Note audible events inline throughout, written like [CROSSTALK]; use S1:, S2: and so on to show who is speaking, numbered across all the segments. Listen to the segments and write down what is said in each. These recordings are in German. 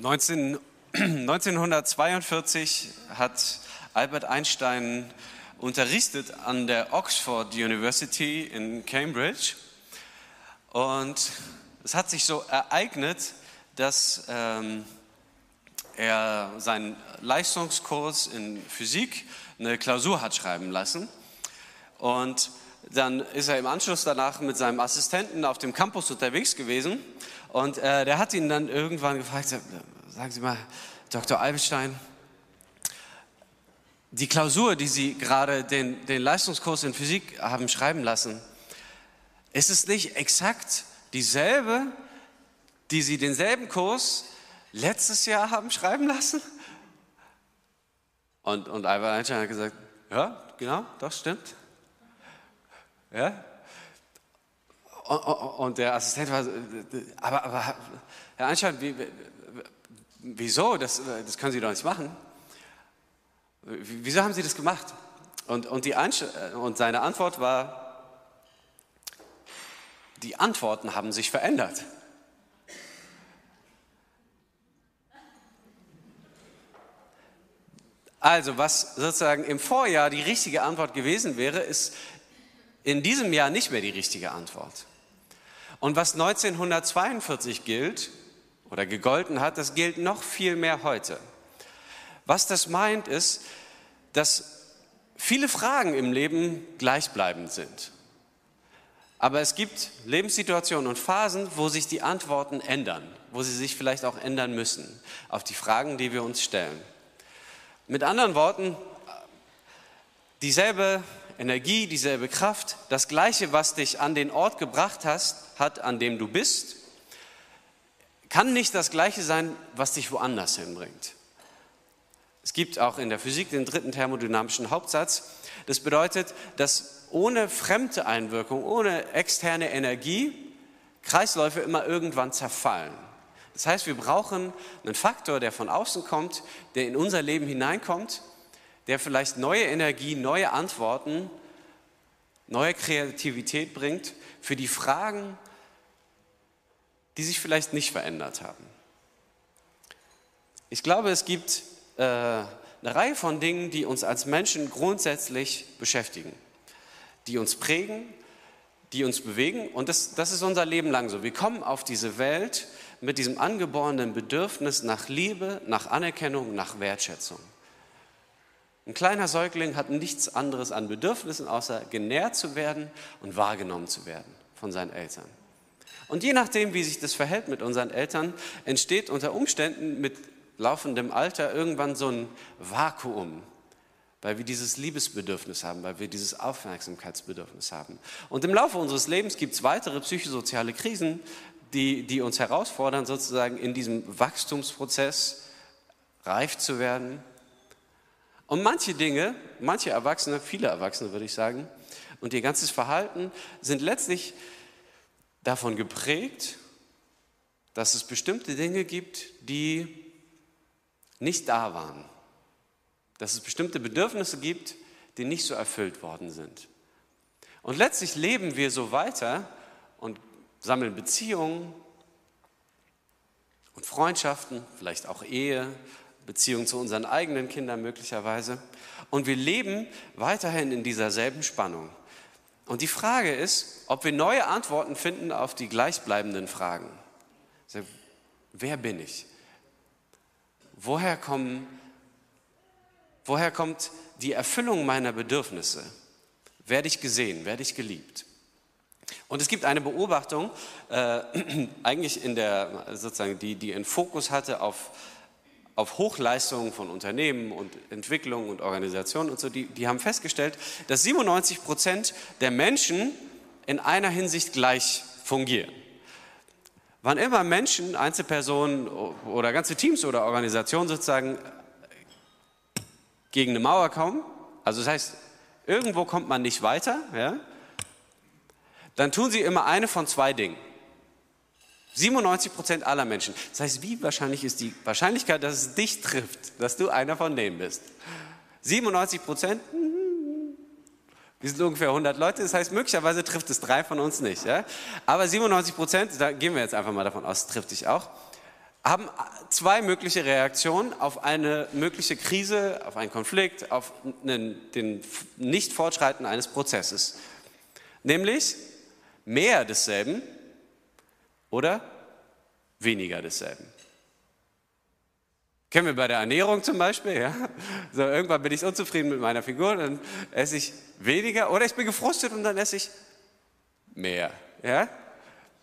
S1: 19, 1942 [CLEARS THROAT] hat Albert Einstein unterrichtet an der Oxford University in Cambridge. Und es hat sich so ereignet, dass ähm, er seinen Leistungskurs in Physik eine Klausur hat schreiben lassen. Und dann ist er im Anschluss danach mit seinem Assistenten auf dem Campus unterwegs gewesen. Und äh, der hat ihn dann irgendwann gefragt, sagen Sie mal, Dr. Albestein, die Klausur, die Sie gerade den, den Leistungskurs in Physik haben schreiben lassen, ist es nicht exakt dieselbe, die Sie denselben Kurs letztes Jahr haben schreiben lassen? Und, und Albert Einstein hat gesagt, ja, genau, das stimmt. Ja? Und der Assistent war, aber, aber Herr Einstein, wie, wieso? Das, das können Sie doch nicht machen. Wieso haben Sie das gemacht? Und, und, die und seine Antwort war, die Antworten haben sich verändert. Also, was sozusagen im Vorjahr die richtige Antwort gewesen wäre, ist in diesem Jahr nicht mehr die richtige Antwort. Und was 1942 gilt oder gegolten hat, das gilt noch viel mehr heute. Was das meint, ist, dass viele Fragen im Leben gleichbleibend sind. Aber es gibt Lebenssituationen und Phasen, wo sich die Antworten ändern, wo sie sich vielleicht auch ändern müssen auf die Fragen, die wir uns stellen. Mit anderen Worten, dieselbe Energie, dieselbe Kraft, das Gleiche, was dich an den Ort gebracht hast, hat, an dem du bist, kann nicht das Gleiche sein, was dich woanders hinbringt. Es gibt auch in der Physik den dritten thermodynamischen Hauptsatz. Das bedeutet, dass ohne fremde Einwirkung, ohne externe Energie Kreisläufe immer irgendwann zerfallen. Das heißt, wir brauchen einen Faktor, der von außen kommt, der in unser Leben hineinkommt, der vielleicht neue Energie, neue Antworten, neue Kreativität bringt für die Fragen, die sich vielleicht nicht verändert haben. Ich glaube, es gibt äh, eine Reihe von Dingen, die uns als Menschen grundsätzlich beschäftigen, die uns prägen, die uns bewegen. Und das, das ist unser Leben lang so. Wir kommen auf diese Welt mit diesem angeborenen Bedürfnis nach Liebe, nach Anerkennung, nach Wertschätzung. Ein kleiner Säugling hat nichts anderes an Bedürfnissen, außer genährt zu werden und wahrgenommen zu werden von seinen Eltern. Und je nachdem, wie sich das verhält mit unseren Eltern, entsteht unter Umständen mit laufendem Alter irgendwann so ein Vakuum, weil wir dieses Liebesbedürfnis haben, weil wir dieses Aufmerksamkeitsbedürfnis haben. Und im Laufe unseres Lebens gibt es weitere psychosoziale Krisen, die, die uns herausfordern, sozusagen in diesem Wachstumsprozess reif zu werden. Und manche Dinge, manche Erwachsene, viele Erwachsene würde ich sagen, und ihr ganzes Verhalten sind letztlich davon geprägt, dass es bestimmte Dinge gibt, die nicht da waren. Dass es bestimmte Bedürfnisse gibt, die nicht so erfüllt worden sind. Und letztlich leben wir so weiter und sammeln Beziehungen und Freundschaften, vielleicht auch Ehe, Beziehungen zu unseren eigenen Kindern möglicherweise. Und wir leben weiterhin in dieser selben Spannung. Und die Frage ist, ob wir neue Antworten finden auf die gleichbleibenden Fragen. Wer bin ich? Woher, kommen, woher kommt die Erfüllung meiner Bedürfnisse? Werde ich gesehen? Werde ich geliebt? Und es gibt eine Beobachtung, äh, [CLEARS THROAT] eigentlich in der, sozusagen, die, die einen Fokus hatte auf, auf Hochleistungen von Unternehmen und Entwicklung und Organisationen und so, die, die haben festgestellt, dass 97 Prozent der Menschen in einer Hinsicht gleich fungieren. Wann immer Menschen, Einzelpersonen oder ganze Teams oder Organisationen sozusagen gegen eine Mauer kommen, also das heißt, irgendwo kommt man nicht weiter, ja, dann tun sie immer eine von zwei Dingen. 97 Prozent aller Menschen. Das heißt, wie wahrscheinlich ist die Wahrscheinlichkeit, dass es dich trifft, dass du einer von denen bist? 97 Prozent? Wir sind ungefähr 100 Leute, das heißt, möglicherweise trifft es drei von uns nicht. Ja? Aber 97 Prozent, da gehen wir jetzt einfach mal davon aus, trifft dich auch. haben zwei mögliche Reaktionen auf eine mögliche Krise, auf einen Konflikt, auf einen, den Nicht-Fortschreiten eines Prozesses. Nämlich mehr desselben oder weniger desselben. Kennen wir bei der Ernährung zum Beispiel, ja? So, irgendwann bin ich unzufrieden mit meiner Figur, dann esse ich weniger oder ich bin gefrustet und dann esse ich mehr, ja?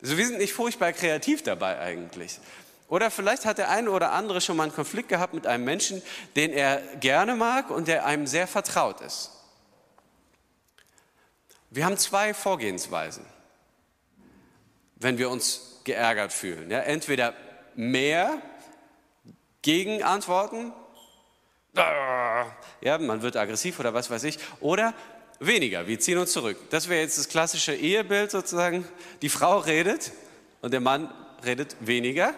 S1: Also wir sind nicht furchtbar kreativ dabei eigentlich. Oder vielleicht hat der eine oder andere schon mal einen Konflikt gehabt mit einem Menschen, den er gerne mag und der einem sehr vertraut ist. Wir haben zwei Vorgehensweisen, wenn wir uns geärgert fühlen. Ja, entweder mehr Gegenantworten, ja, man wird aggressiv oder was weiß ich, oder weniger, wir ziehen uns zurück. Das wäre jetzt das klassische Ehebild sozusagen. Die Frau redet und der Mann redet weniger.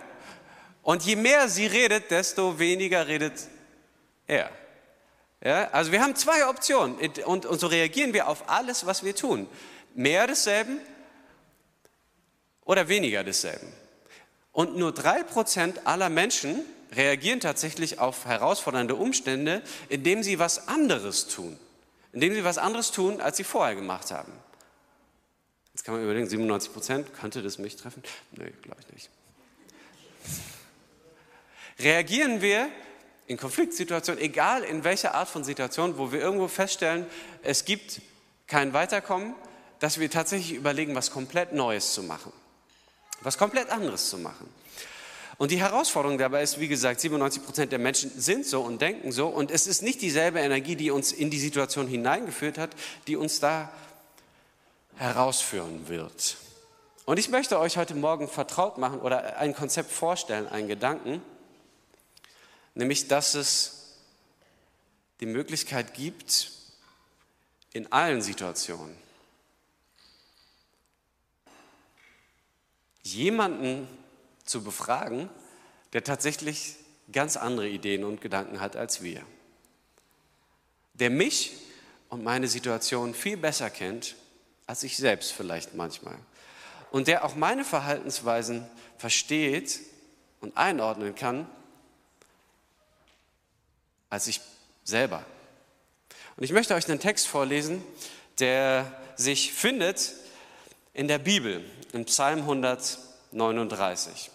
S1: Und je mehr sie redet, desto weniger redet er. Ja, also wir haben zwei Optionen und, und so reagieren wir auf alles, was wir tun. Mehr desselben oder weniger desselben. Und nur drei Prozent aller Menschen reagieren tatsächlich auf herausfordernde Umstände, indem sie was anderes tun. Indem sie was anderes tun, als sie vorher gemacht haben. Jetzt kann man überlegen, 97 Prozent, könnte das mich treffen? Nee, glaube ich nicht. Reagieren wir in Konfliktsituationen, egal in welcher Art von Situation, wo wir irgendwo feststellen, es gibt kein Weiterkommen, dass wir tatsächlich überlegen, was komplett Neues zu machen, was komplett anderes zu machen. Und die Herausforderung dabei ist, wie gesagt, 97 Prozent der Menschen sind so und denken so. Und es ist nicht dieselbe Energie, die uns in die Situation hineingeführt hat, die uns da herausführen wird. Und ich möchte euch heute Morgen vertraut machen oder ein Konzept vorstellen, einen Gedanken, nämlich dass es die Möglichkeit gibt, in allen Situationen jemanden zu befragen, der tatsächlich ganz andere Ideen und Gedanken hat als wir. Der mich und meine Situation viel besser kennt, als ich selbst vielleicht manchmal. Und der auch meine Verhaltensweisen versteht und einordnen kann, als ich selber. Und ich möchte euch einen Text vorlesen, der sich findet in der Bibel, in Psalm 139.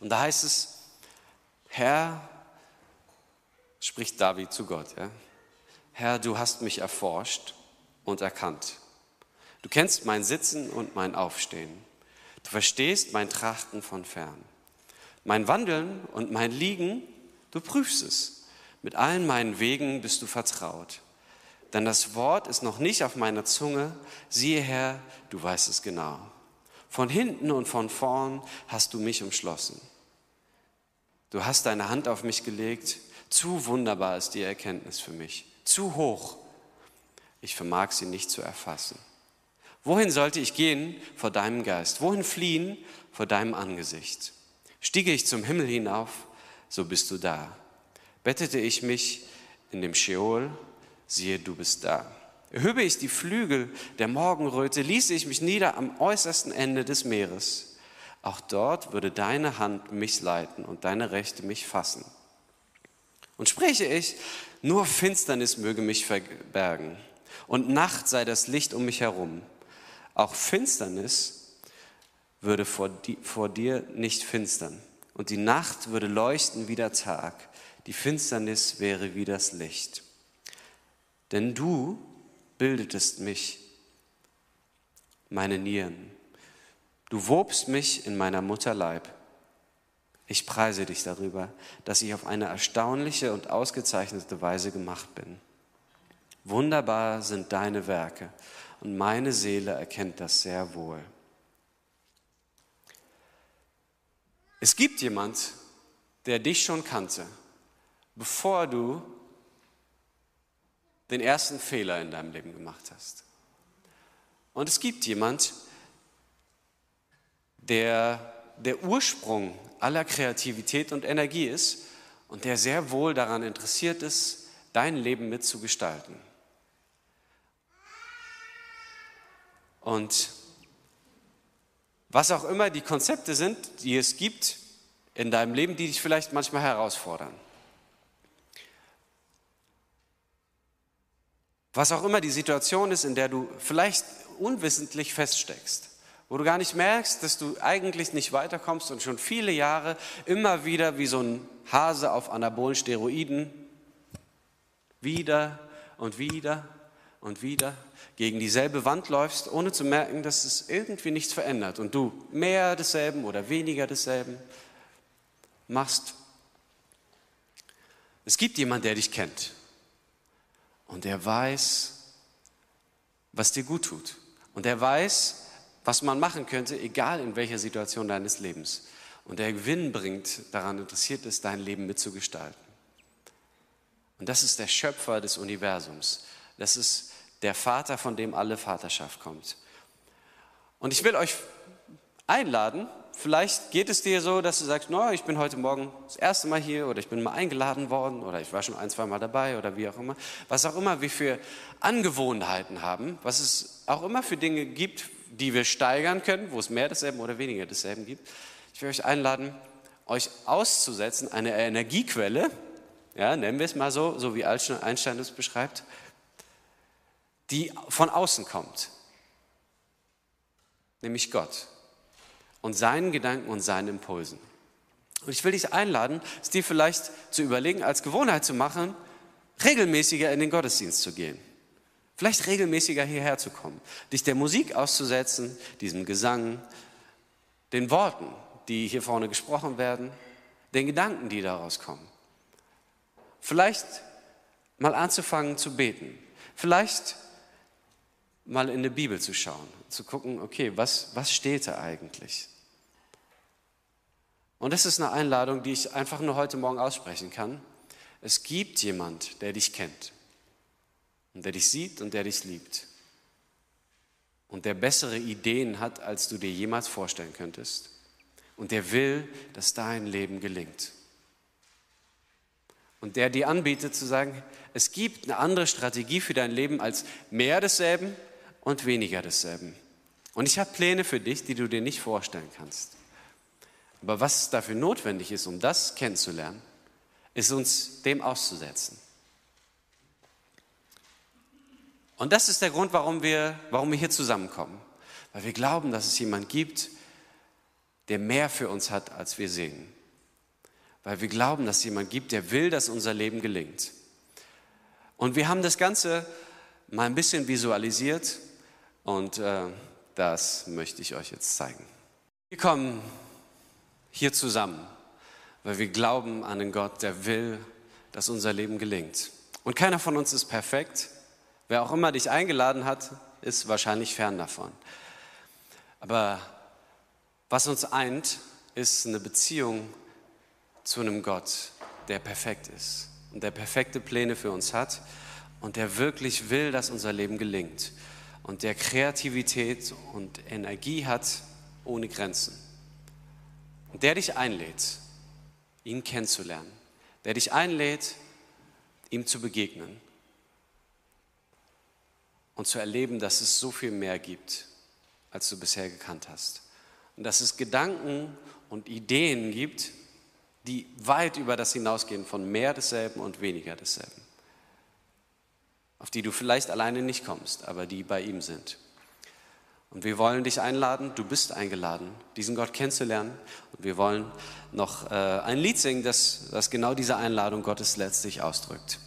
S1: Und da heißt es, Herr, spricht David zu Gott, ja? Herr, du hast mich erforscht und erkannt. Du kennst mein Sitzen und mein Aufstehen. Du verstehst mein Trachten von fern. Mein Wandeln und mein Liegen, du prüfst es. Mit allen meinen Wegen bist du vertraut. Denn das Wort ist noch nicht auf meiner Zunge. Siehe Herr, du weißt es genau. Von hinten und von vorn hast du mich umschlossen. Du hast deine Hand auf mich gelegt. Zu wunderbar ist die Erkenntnis für mich. Zu hoch. Ich vermag sie nicht zu erfassen. Wohin sollte ich gehen vor deinem Geist? Wohin fliehen vor deinem Angesicht? Stiege ich zum Himmel hinauf, so bist du da. Bettete ich mich in dem Scheol, siehe, du bist da. Erhöbe ich die Flügel der Morgenröte, ließe ich mich nieder am äußersten Ende des Meeres. Auch dort würde deine Hand mich leiten und deine Rechte mich fassen. Und spreche ich, nur Finsternis möge mich verbergen und Nacht sei das Licht um mich herum. Auch Finsternis würde vor, dir nicht finstern und die Nacht würde leuchten wie der Tag die Finsternis wäre wie das Licht. Denn du bildetest mich, meine Nieren. Du wobst mich in meiner Mutter Leib. Ich preise dich darüber, dass ich auf eine erstaunliche und ausgezeichnete Weise gemacht bin. Wunderbar sind deine Werke und meine Seele erkennt das sehr wohl. Es gibt jemand, der dich schon kannte bevor du den ersten Fehler in deinem Leben gemacht hast. Und es gibt jemand, der der Ursprung aller Kreativität und Energie ist und der sehr wohl daran interessiert ist, dein Leben mitzugestalten. Und was auch immer die Konzepte sind, die es gibt, in deinem Leben, die dich vielleicht manchmal herausfordern. Was auch immer die Situation ist, in der du vielleicht unwissentlich feststeckst, wo du gar nicht merkst, dass du eigentlich nicht weiterkommst und schon viele Jahre immer wieder wie so ein Hase auf anabolen Steroiden wieder und wieder und wieder gegen dieselbe Wand läufst, ohne zu merken, dass es irgendwie nichts verändert und du mehr desselben oder weniger desselben machst. Es gibt jemand, der dich kennt und der weiß, was dir gut tut und der weiß, was man machen könnte, egal in welcher Situation deines Lebens. Und der Gewinn bringt, daran interessiert ist, dein Leben mitzugestalten. Und das ist der Schöpfer des Universums. Das ist der Vater, von dem alle Vaterschaft kommt. Und ich will euch einladen, vielleicht geht es dir so, dass du sagst, no, ich bin heute Morgen das erste Mal hier oder ich bin mal eingeladen worden oder ich war schon ein, zwei Mal dabei oder wie auch immer. Was auch immer wir für Angewohnheiten haben, was es auch immer für Dinge gibt, die wir steigern können, wo es mehr desselben oder weniger desselben gibt. Ich will euch einladen, euch auszusetzen, eine Energiequelle, ja, nennen wir es mal so, so wie Einstein es beschreibt, die von außen kommt, nämlich Gott und seinen Gedanken und seinen Impulsen. Und ich will dich einladen, es dir vielleicht zu überlegen, als Gewohnheit zu machen, regelmäßiger in den Gottesdienst zu gehen. Vielleicht regelmäßiger hierher zu kommen, dich der Musik auszusetzen, diesem Gesang, den Worten, die hier vorne gesprochen werden, den Gedanken, die daraus kommen. Vielleicht mal anzufangen zu beten. Vielleicht mal in die Bibel zu schauen, zu gucken, okay, was, was steht da eigentlich? Und das ist eine Einladung, die ich einfach nur heute Morgen aussprechen kann. Es gibt jemand, der dich kennt und der dich sieht und der dich liebt und der bessere Ideen hat, als du dir jemals vorstellen könntest und der will, dass dein Leben gelingt. Und der dir anbietet zu sagen, es gibt eine andere Strategie für dein Leben als mehr desselben und weniger desselben. Und ich habe Pläne für dich, die du dir nicht vorstellen kannst. Aber was dafür notwendig ist, um das kennenzulernen, ist uns dem auszusetzen. Und das ist der Grund, warum wir, warum wir hier zusammenkommen. Weil wir glauben, dass es jemand gibt, der mehr für uns hat, als wir sehen. Weil wir glauben, dass es jemand gibt, der will, dass unser Leben gelingt. Und wir haben das Ganze mal ein bisschen visualisiert und äh, das möchte ich euch jetzt zeigen. Wir kommen hier zusammen, weil wir glauben an den Gott, der will, dass unser Leben gelingt. Und keiner von uns ist perfekt. Wer auch immer dich eingeladen hat, ist wahrscheinlich fern davon. Aber was uns eint, ist eine Beziehung zu einem Gott, der perfekt ist und der perfekte Pläne für uns hat und der wirklich will, dass unser Leben gelingt und der Kreativität und Energie hat ohne Grenzen. Und der dich einlädt, ihn kennenzulernen, der dich einlädt, ihm zu begegnen und zu erleben, dass es so viel mehr gibt, als du bisher gekannt hast. Und dass es Gedanken und Ideen gibt, die weit über das hinausgehen von mehr desselben und weniger desselben auf die du vielleicht alleine nicht kommst, aber die bei ihm sind. Und wir wollen dich einladen, du bist eingeladen, diesen Gott kennenzulernen. Und wir wollen noch äh, ein Lied singen, das, das genau diese Einladung Gottes letztlich ausdrückt.